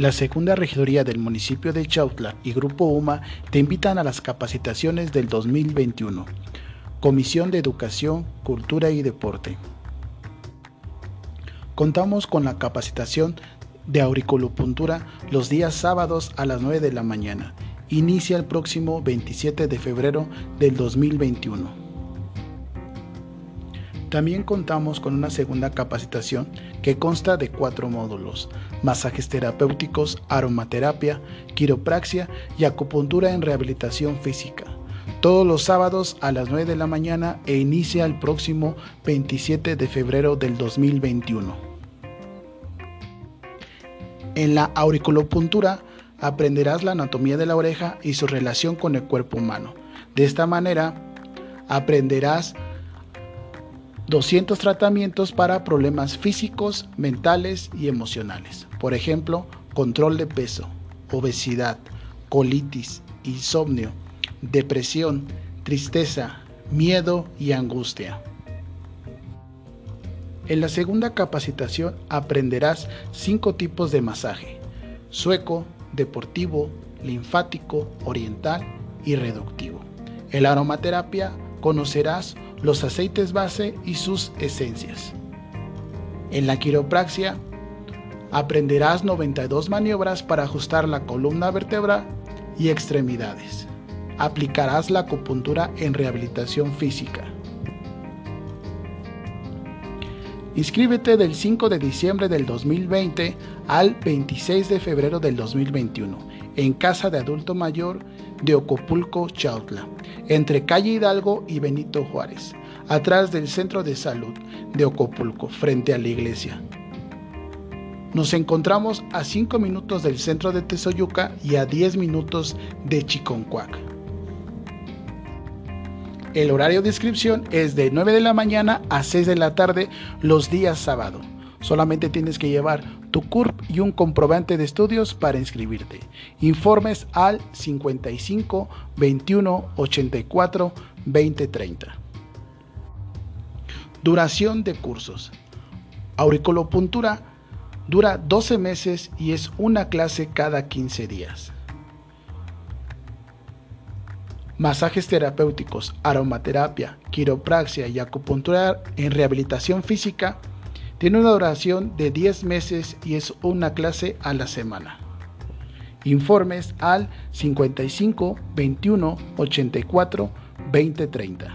La segunda regidoría del municipio de Chautla y Grupo UMA te invitan a las capacitaciones del 2021. Comisión de Educación, Cultura y Deporte. Contamos con la capacitación de auriculopuntura los días sábados a las 9 de la mañana. Inicia el próximo 27 de febrero del 2021. También contamos con una segunda capacitación que consta de cuatro módulos, masajes terapéuticos, aromaterapia, quiropraxia y acupuntura en rehabilitación física todos los sábados a las 9 de la mañana e inicia el próximo 27 de febrero del 2021. En la auriculopuntura aprenderás la anatomía de la oreja y su relación con el cuerpo humano. De esta manera aprenderás 200 tratamientos para problemas físicos, mentales y emocionales. Por ejemplo, control de peso, obesidad, colitis, insomnio, depresión, tristeza, miedo y angustia. En la segunda capacitación aprenderás cinco tipos de masaje, sueco, deportivo, linfático, oriental y reductivo. En la aromaterapia conocerás los aceites base y sus esencias. En la quiropraxia aprenderás 92 maniobras para ajustar la columna vertebral y extremidades aplicarás la acupuntura en rehabilitación física. Inscríbete del 5 de diciembre del 2020 al 26 de febrero del 2021 en Casa de Adulto Mayor de Ocopulco, Chautla, entre calle Hidalgo y Benito Juárez, atrás del Centro de Salud de Ocopulco, frente a la iglesia. Nos encontramos a 5 minutos del centro de Tezoyuca y a 10 minutos de Chiconcuac. El horario de inscripción es de 9 de la mañana a 6 de la tarde los días sábado. Solamente tienes que llevar tu CURP y un comprobante de estudios para inscribirte. Informes al 55 21 84 20 30. Duración de cursos. Auriculopuntura dura 12 meses y es una clase cada 15 días masajes terapéuticos, aromaterapia, quiropraxia y acupuntura en rehabilitación física, tiene una duración de 10 meses y es una clase a la semana. Informes al 55 21 84 20 30.